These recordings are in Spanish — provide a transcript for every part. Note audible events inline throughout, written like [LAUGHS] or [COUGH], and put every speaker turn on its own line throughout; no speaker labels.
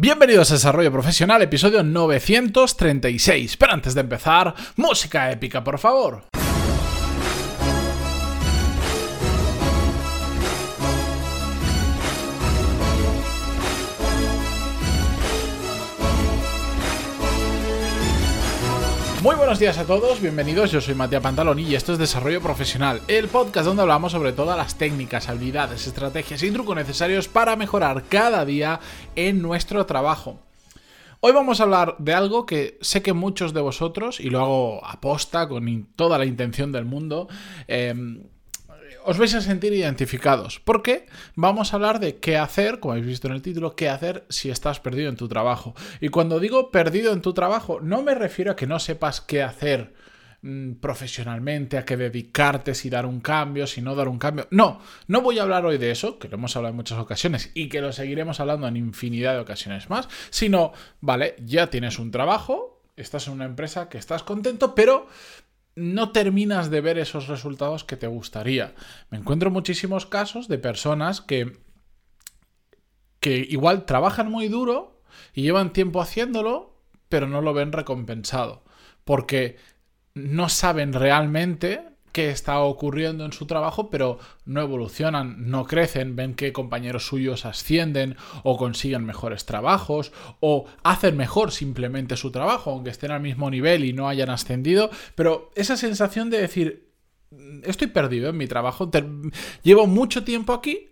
Bienvenidos a Desarrollo Profesional, episodio 936. Pero antes de empezar, música épica, por favor. Muy buenos días a todos, bienvenidos, yo soy Matías Pantaloni y esto es Desarrollo Profesional, el podcast donde hablamos sobre todas las técnicas, habilidades, estrategias y trucos necesarios para mejorar cada día en nuestro trabajo. Hoy vamos a hablar de algo que sé que muchos de vosotros, y lo hago aposta con toda la intención del mundo, eh, os vais a sentir identificados. Porque vamos a hablar de qué hacer, como habéis visto en el título, qué hacer si estás perdido en tu trabajo. Y cuando digo perdido en tu trabajo, no me refiero a que no sepas qué hacer mm, profesionalmente, a qué dedicarte, si dar un cambio, si no dar un cambio. No, no voy a hablar hoy de eso, que lo hemos hablado en muchas ocasiones y que lo seguiremos hablando en infinidad de ocasiones más, sino, vale, ya tienes un trabajo, estás en una empresa que estás contento, pero no terminas de ver esos resultados que te gustaría. Me encuentro muchísimos casos de personas que, que igual trabajan muy duro y llevan tiempo haciéndolo, pero no lo ven recompensado. Porque no saben realmente qué está ocurriendo en su trabajo, pero no evolucionan, no crecen, ven que compañeros suyos ascienden o consiguen mejores trabajos o hacen mejor simplemente su trabajo, aunque estén al mismo nivel y no hayan ascendido, pero esa sensación de decir, estoy perdido en mi trabajo, llevo mucho tiempo aquí,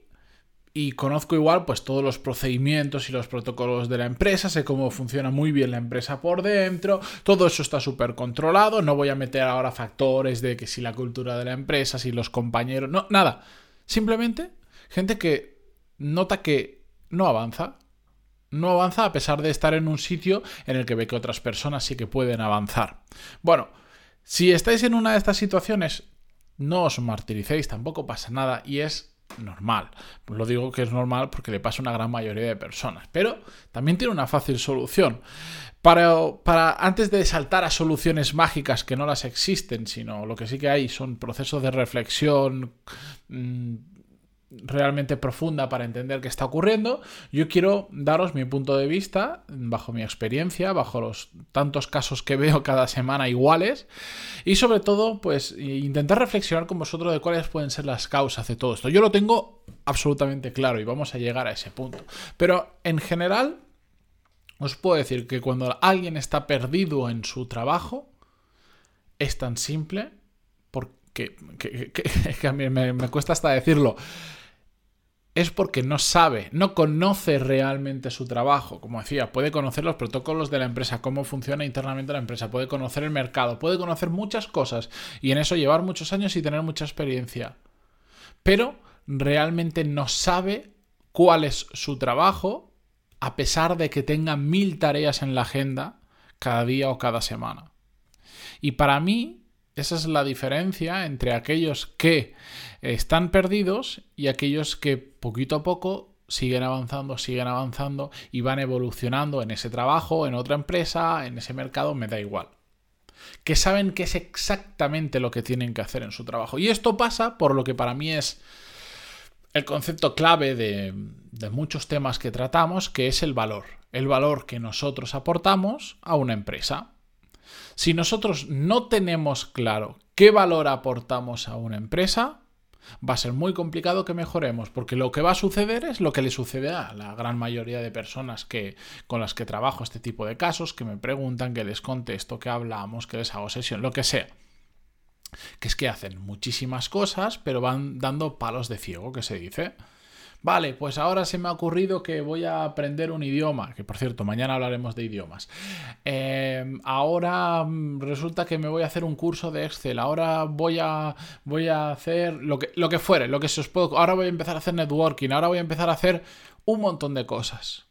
y conozco igual pues todos los procedimientos y los protocolos de la empresa, sé cómo funciona muy bien la empresa por dentro, todo eso está súper controlado, no voy a meter ahora factores de que si la cultura de la empresa, si los compañeros, no, nada, simplemente gente que nota que no avanza, no avanza a pesar de estar en un sitio en el que ve que otras personas sí que pueden avanzar. Bueno, si estáis en una de estas situaciones, no os martiricéis, tampoco pasa nada y es normal. Lo digo que es normal porque le pasa a una gran mayoría de personas. Pero también tiene una fácil solución. Para, para, antes de saltar a soluciones mágicas que no las existen, sino lo que sí que hay son procesos de reflexión. Mmm, realmente profunda para entender qué está ocurriendo, yo quiero daros mi punto de vista, bajo mi experiencia, bajo los tantos casos que [LAUGHS] veo cada semana iguales, y sobre todo, pues intentar reflexionar con vosotros de cuáles pueden ser las causas de todo esto. Yo lo tengo absolutamente claro y vamos a llegar a ese punto. Pero en general, os puedo decir que cuando alguien está perdido en su trabajo, es tan simple [LAUGHS] que, a mí me, me cuesta hasta decirlo es porque no sabe, no conoce realmente su trabajo. Como decía, puede conocer los protocolos de la empresa, cómo funciona internamente la empresa, puede conocer el mercado, puede conocer muchas cosas y en eso llevar muchos años y tener mucha experiencia. Pero realmente no sabe cuál es su trabajo a pesar de que tenga mil tareas en la agenda cada día o cada semana. Y para mí, esa es la diferencia entre aquellos que están perdidos y aquellos que poquito a poco siguen avanzando, siguen avanzando y van evolucionando en ese trabajo, en otra empresa, en ese mercado, me da igual. Que saben que es exactamente lo que tienen que hacer en su trabajo. Y esto pasa por lo que para mí es el concepto clave de, de muchos temas que tratamos, que es el valor. El valor que nosotros aportamos a una empresa. Si nosotros no tenemos claro qué valor aportamos a una empresa, va a ser muy complicado que mejoremos, porque lo que va a suceder es lo que le sucede a la gran mayoría de personas que, con las que trabajo este tipo de casos, que me preguntan, que les contesto, que hablamos, que les hago sesión, lo que sea. Que es que hacen muchísimas cosas, pero van dando palos de ciego, que se dice. Vale, pues ahora se me ha ocurrido que voy a aprender un idioma, que por cierto, mañana hablaremos de idiomas. Em, ahora mm, resulta que me voy a hacer un curso de Excel, ahora voy a, voy a hacer lo que, lo que fuere, lo que se os puede... Ahora voy a empezar a hacer networking, ahora voy a empezar a hacer un montón de cosas.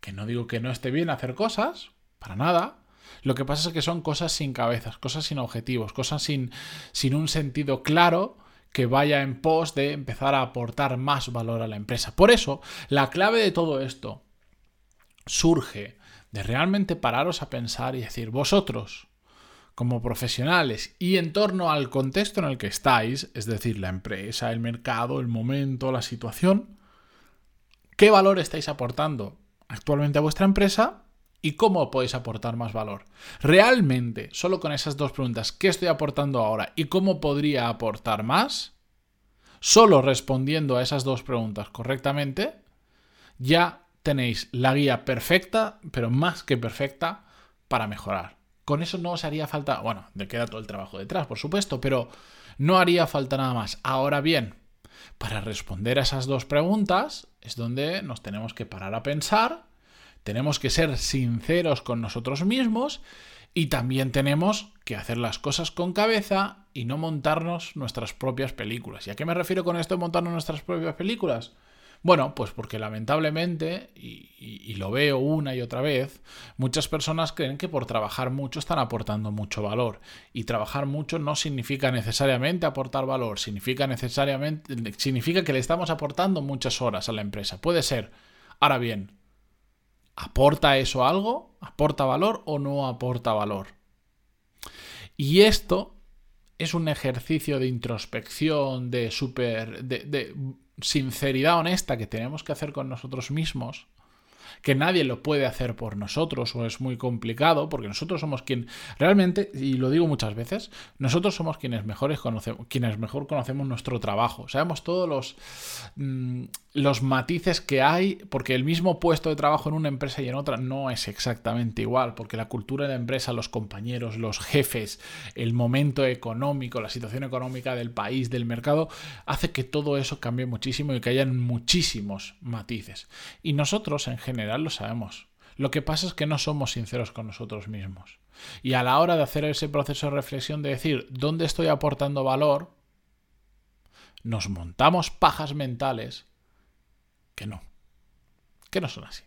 Que no digo que no esté bien hacer cosas, para nada, lo que pasa es que son cosas sin cabezas, cosas sin objetivos, cosas sin, sin un sentido claro que vaya en pos de empezar a aportar más valor a la empresa. Por eso, la clave de todo esto surge de realmente pararos a pensar y decir, vosotros, como profesionales y en torno al contexto en el que estáis, es decir, la empresa, el mercado, el momento, la situación, ¿qué valor estáis aportando actualmente a vuestra empresa y cómo podéis aportar más valor. Realmente, solo con esas dos preguntas, ¿qué estoy aportando ahora y cómo podría aportar más? Solo respondiendo a esas dos preguntas correctamente, ya tenéis la guía perfecta, pero más que perfecta, para mejorar. Con eso no os haría falta, bueno, de queda todo el trabajo detrás, por supuesto, pero no haría falta nada más. Ahora bien, para responder a esas dos preguntas es donde nos tenemos que parar a pensar, tenemos que ser sinceros con nosotros mismos y también tenemos que hacer las cosas con cabeza y no montarnos nuestras propias películas. ¿Y a qué me refiero con esto de montarnos nuestras propias películas? Bueno, pues porque lamentablemente, y, lo veo una y otra vez, muchas personas creen que por trabajar mucho están aportando mucho valor. Y trabajar mucho no significa necesariamente aportar valor, significa necesariamente, significa que le estamos aportando muchas horas a la empresa. Puede ser. Ahora bien, ¿aporta eso algo? ¿Aporta valor o no aporta valor? Y esto es un ejercicio de introspección, de super. de sinceridad honesta que tenemos que hacer con nosotros mismos, que nadie lo puede hacer por nosotros o es muy complicado, porque nosotros somos quien realmente, y lo digo muchas veces, nosotros somos quienes, mejores conocemos, quienes mejor conocemos nuestro trabajo. Sabemos todos los, mm, los matices que hay, porque el mismo puesto de trabajo en una empresa y en otra no es exactamente igual, porque la cultura de la empresa, los compañeros, los jefes, el momento económico, la situación económica del país, del mercado, hace que todo eso cambie muchísimo y que hayan muchísimos matices. Y nosotros en general lo sabemos. Lo que pasa es que no somos sinceros con nosotros mismos. Y a la hora de hacer ese proceso de reflexión de decir, ¿dónde estoy aportando valor? Nos montamos pajas mentales que no. Que no son así.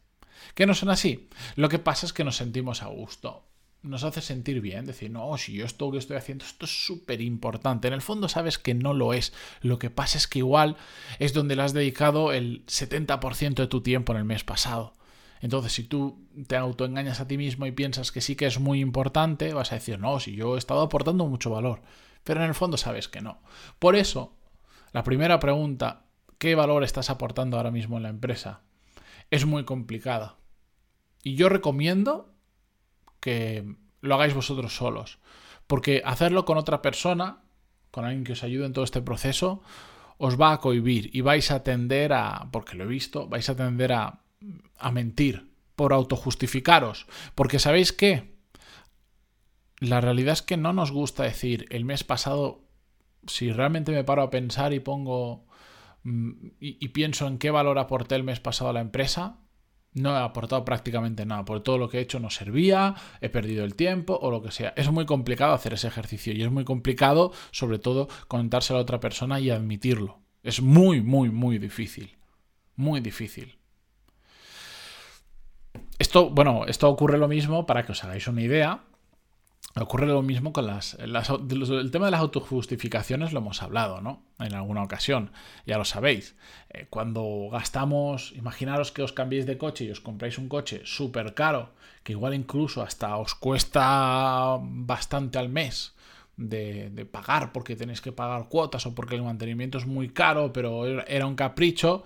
Que no son así. Lo que pasa es que nos sentimos a gusto. Nos hace sentir bien, decir, no, si yo esto que estoy haciendo, esto es súper importante. En el fondo sabes que no lo es. Lo que pasa es que igual es donde le has dedicado el 70% de tu tiempo en el mes pasado. Entonces, si tú te autoengañas a ti mismo y piensas que sí que es muy importante, vas a decir, no, si yo he estado aportando mucho valor. Pero en el fondo sabes que no. Por eso, la primera pregunta qué valor estás aportando ahora mismo en la empresa. Es muy complicada. Y yo recomiendo que lo hagáis vosotros solos. Porque hacerlo con otra persona, con alguien que os ayude en todo este proceso, os va a cohibir y vais a tender a, porque lo he visto, vais a tender a, a mentir por autojustificaros. Porque sabéis qué? La realidad es que no nos gusta decir el mes pasado, si realmente me paro a pensar y pongo Mm, y, pienso en qué valor aporté el mes pasado a la empresa, no he aportado prácticamente nada, porque todo lo que he hecho no servía, he perdido el tiempo o lo que sea. Es muy complicado hacer ese ejercicio y es muy complicado, sobre todo, contárselo a otra persona y admitirlo. Es muy, muy, muy difícil. Muy difícil. Esto, bueno, esto ocurre lo mismo para que os hagáis una idea. Ocurre lo mismo con las, El tema de las autojustificaciones lo hemos hablado, ¿no? En alguna ocasión, ya lo sabéis. Eh, cuando gastamos, imaginaros que os cambiéis de coche y os compráis un coche súper caro, que igual incluso hasta os cuesta bastante al mes de, de, pagar porque tenéis que pagar cuotas o porque el mantenimiento es muy caro, pero era un capricho.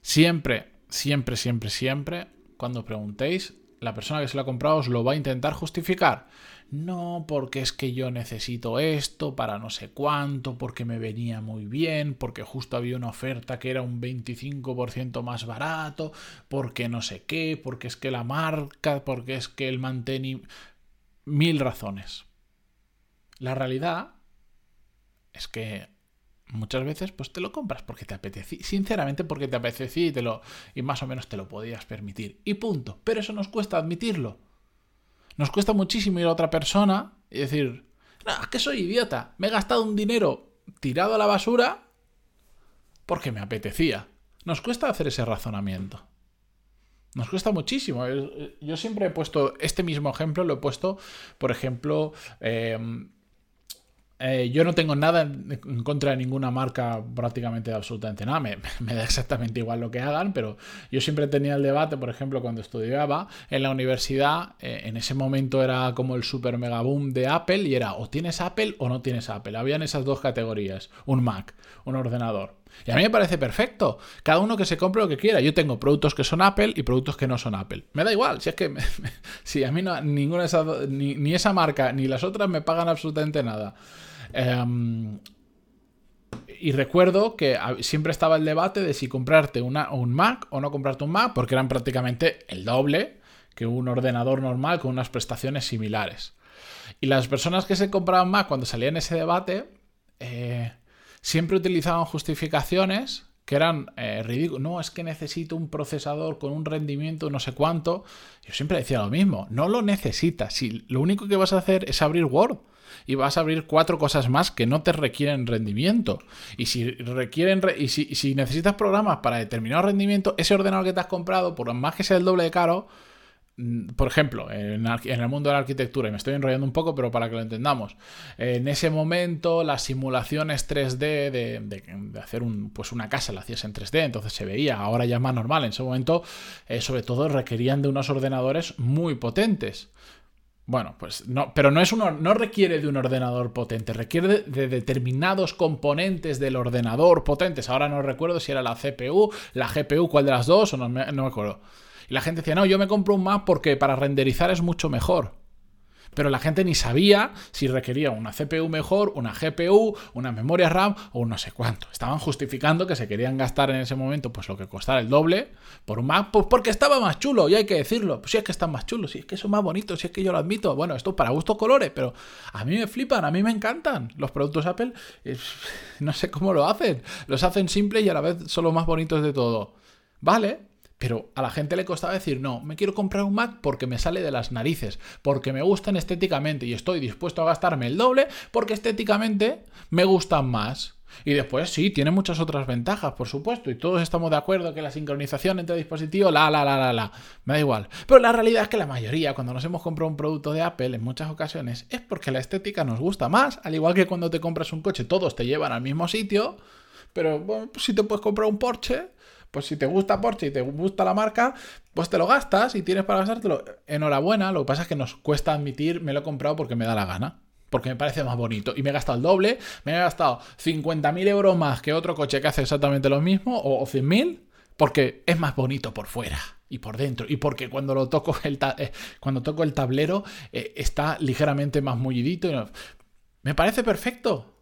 Siempre, siempre, siempre, siempre, cuando preguntéis, la persona que se lo ha comprado os lo va a intentar justificar. No, porque es que yo necesito esto para no sé cuánto, porque me venía muy bien, porque justo había una oferta que era un 25% más barato, porque no sé qué, porque es que la marca, porque es que el mantenimiento... Mil razones. La realidad es que muchas veces pues te lo compras porque te apetece, sinceramente porque te apetecía y, te lo, y más o menos te lo podías permitir. Y punto. Pero eso nos cuesta admitirlo. Nos cuesta muchísimo ir a otra persona y decir, no, que soy idiota, me he gastado un dinero tirado a la basura porque me apetecía. Nos cuesta hacer ese razonamiento. Nos cuesta muchísimo. Yo siempre he puesto este mismo ejemplo, lo he puesto, por ejemplo, em, eh, yo no tengo nada en, contra de ninguna marca, prácticamente absolutamente nada. [LAUGHS] Me, da exactamente igual lo que hagan, pero yo siempre tenía el debate, por ejemplo, cuando estudiaba en la universidad, eh, en ese momento era como el super mega boom de Apple y era o tienes Apple o no tienes Apple. Habían esas dos categorías, un Mac, un ordenador. Y a mí me parece perfecto. Cada uno que se compre lo que quiera. Yo tengo productos que son Apple y productos que no son Apple. Me da igual. Si es que [LAUGHS] si a mí no, ninguna ni, ni esa marca ni las otras me pagan absolutamente nada. Em, y recuerdo que siempre estaba el debate de si comprarte una, un Mac o no comprarte un Mac, porque eran prácticamente el doble que un ordenador normal con unas prestaciones similares. Y las personas que se compraban Mac cuando salían ese debate, eh, siempre utilizaban justificaciones que eran eh, ridículas. No, es que necesito un procesador con un rendimiento no sé cuánto. Yo siempre decía lo mismo, no lo necesitas. Si lo único que vas a hacer es abrir Word y vas a abrir cuatro cosas más que no te requieren rendimiento. Y si requieren y si, necesitas programas para determinado rendimiento, ese ordenador que te has comprado, por más que sea el doble de caro, por ejemplo, en, el mundo de la arquitectura, y me estoy enrollando un poco, pero para que lo entendamos, en ese momento las simulaciones 3D de, hacer pues una casa la hacías en 3D, entonces se veía, ahora ya más normal, en ese momento eh, sobre todo requerían de unos ordenadores muy potentes. Bueno, pues no, pero no, es no requiere de un ordenador potente, requiere de, determinados componentes del ordenador potentes. Ahora no recuerdo si era la CPU, la GPU, cuál de las dos, o no me acuerdo. Y la gente decía, no, yo me compro un Mac porque para renderizar es mucho mejor pero la gente ni sabía si requería una CPU mejor, una GPU, una memoria RAM o no sé cuánto. Estaban justificando que se querían gastar en ese momento pues lo que costara el doble por un Mac, pues porque estaba más chulo, y hay que decirlo. Pues si es que están más chulos, si es que son más bonitos, si es que yo lo admito. Bueno, esto para gustos colores, pero a mí me flipan, a mí me encantan los productos Apple. [LAUGHS] No sé cómo lo hacen. Los hacen simples y a la vez son los más bonitos de todo. Vale, pero a la gente le costaba decir, no, me quiero comprar un Mac porque me sale de las narices, porque me gustan estéticamente y estoy dispuesto a gastarme el doble porque estéticamente me gustan más. Y después sí, tiene muchas otras ventajas, por supuesto, y todos estamos de acuerdo que la sincronización entre dispositivos, la, la, la, la, la, me da igual. Pero la realidad es que la mayoría, cuando nos hemos comprado un producto de Apple, en muchas ocasiones, es porque la estética nos gusta más, al igual que cuando te compras un coche, todos te llevan al mismo sitio, pero bueno, pues si te puedes comprar un Porsche, pues si te gusta Porsche y te gusta la marca, pues te lo gastas y tienes para gastártelo. Enhorabuena, lo que pasa es que nos cuesta admitir, me lo he comprado porque me da la gana. Porque me parece más bonito. Y me he gastado el doble, me he gastado 50.000 euros más que otro coche que hace exactamente lo mismo, o, 100.000, porque es más bonito por fuera y por dentro. Y porque cuando lo toco el, eh, cuando toco el tablero eh, está ligeramente más mullidito. Me parece perfecto.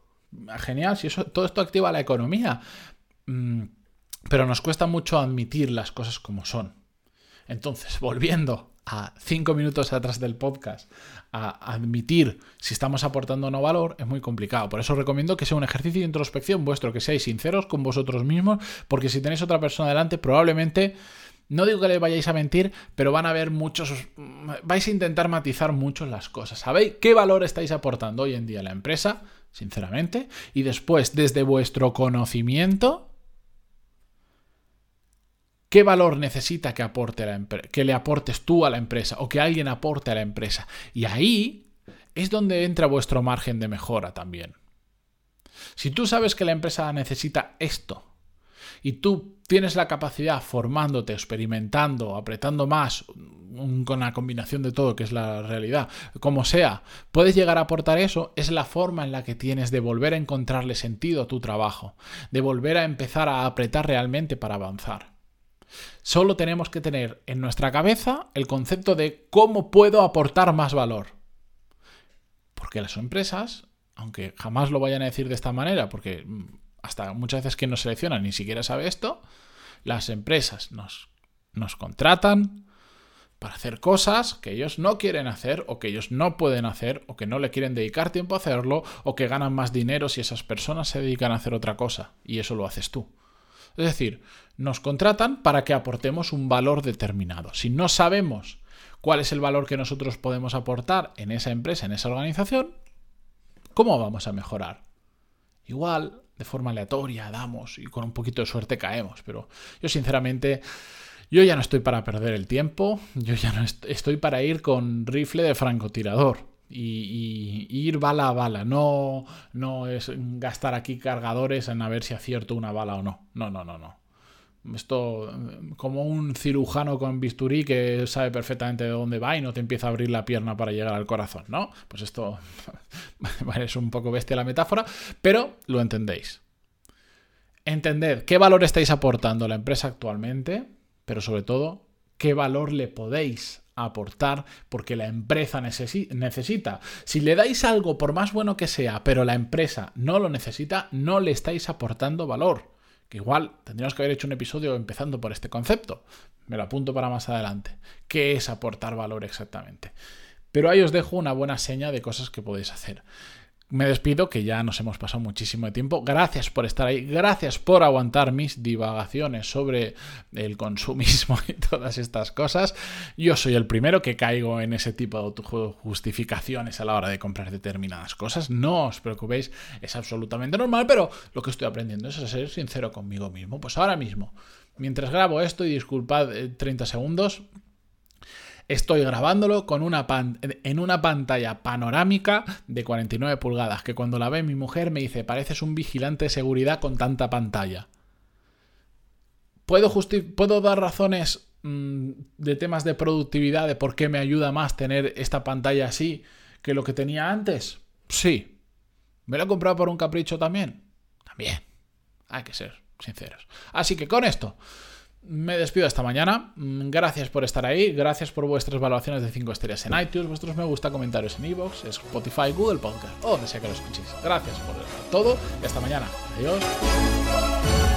Genial, si eso, todo esto activa la economía. Mm, pero nos cuesta mucho admitir las cosas como son. Entonces, [LAUGHS] volviendo a cinco minutos atrás del podcast, a admitir si estamos aportando o no valor, es muy complicado. Por eso recomiendo que sea un ejercicio de introspección vuestro, que seáis sinceros con vosotros mismos, porque si tenéis otra persona delante, probablemente... No digo que le vayáis a mentir, pero van a haber muchos. Vais a intentar matizar mucho las cosas. ¿Sabéis qué valor estáis aportando hoy en día a la empresa? Sinceramente. Y después, desde vuestro conocimiento, ¿Qué valor necesita que, aporte la que le aportes tú a la empresa o que alguien aporte a la empresa? Y ahí es donde entra vuestro margen de mejora también. Si tú sabes que la empresa necesita esto y tú tienes la capacidad formándote, experimentando, apretando más, con la combinación de todo, que es la realidad, como sea, puedes llegar a aportar eso, es la forma en la que tienes de volver a encontrarle sentido a tu trabajo, de volver a empezar a apretar realmente para avanzar. Solo tenemos que tener en nuestra cabeza el concepto de cómo puedo aportar más valor. Porque las empresas, aunque jamás lo vayan a decir de esta manera, porque mm, hasta muchas veces que nos seleccionan ni siquiera sabe esto, las empresas nos, nos contratan para hacer cosas que ellos no quieren hacer o que ellos no pueden hacer o que no le quieren dedicar tiempo a hacerlo o que ganan más dinero si esas personas se dedican a hacer otra cosa y eso lo haces tú. Es decir, nos contratan para que aportemos un valor determinado. Si no sabemos cuál es el valor que nosotros podemos aportar en esa empresa, en esa organización, ¿cómo vamos a mejorar? Igual, de forma aleatoria, damos y con un poquito de suerte caemos, pero yo sinceramente... Yo ya no estoy para perder el tiempo, yo ya no estoy para ir con rifle de francotirador. Y, ir bala a bala. No, no es gastar aquí cargadores en a ver si acierto una bala o no. No, no, no, no. Esto, como un cirujano con bisturí que sabe perfectamente de dónde va y no te empieza a abrir la pierna para llegar al corazón, ¿no? Pues esto [LAUGHS] es un poco bestia la metáfora, pero lo entendéis. Entended qué valor estáis aportando a la empresa actualmente, pero sobre todo, qué valor le podéis aportar porque la empresa necesita. Si le dais algo, por más bueno que sea, pero la empresa no lo necesita, no le estáis aportando valor. Que igual tendríamos que haber hecho un episodio empezando por este concepto. Me lo apunto para más adelante. ¿Qué es aportar valor exactamente? Pero ahí os dejo una buena seña de cosas que podéis hacer me despido, que ya nos hemos pasado muchísimo de tiempo. Gracias por estar ahí, gracias por aguantar mis divagaciones sobre el consumismo [LAUGHS] y todas estas cosas. Yo soy el primero que caigo en ese tipo de justificaciones a la hora de comprar determinadas cosas. No os preocupéis, es absolutamente normal, pero lo que estoy aprendiendo es a ser sincero conmigo mismo. Pues ahora mismo, mientras grabo esto, y disculpad 30 eh, segundos, estoy grabándolo con una en una pantalla panorámica de 49 pulgadas, que cuando la ve mi mujer me dice, pareces un vigilante de seguridad con tanta pantalla. ¿Puedo, ¿puedo dar razones mm, de temas de productividad, de por qué me ayuda más tener esta pantalla así que lo que tenía antes? Sí. ¿Me lo he comprado por un capricho también? También. Hay que ser sinceros. Así que con esto me despido esta mañana. Mm, gracias por estar ahí. Gracias por vuestras evaluaciones de 5 estrellas en iTunes, vuestros me gusta, comentarios en iVoox, Spotify, Google Podcast o donde sea que lo escuchéis. Gracias por todo y hasta mañana. Adiós.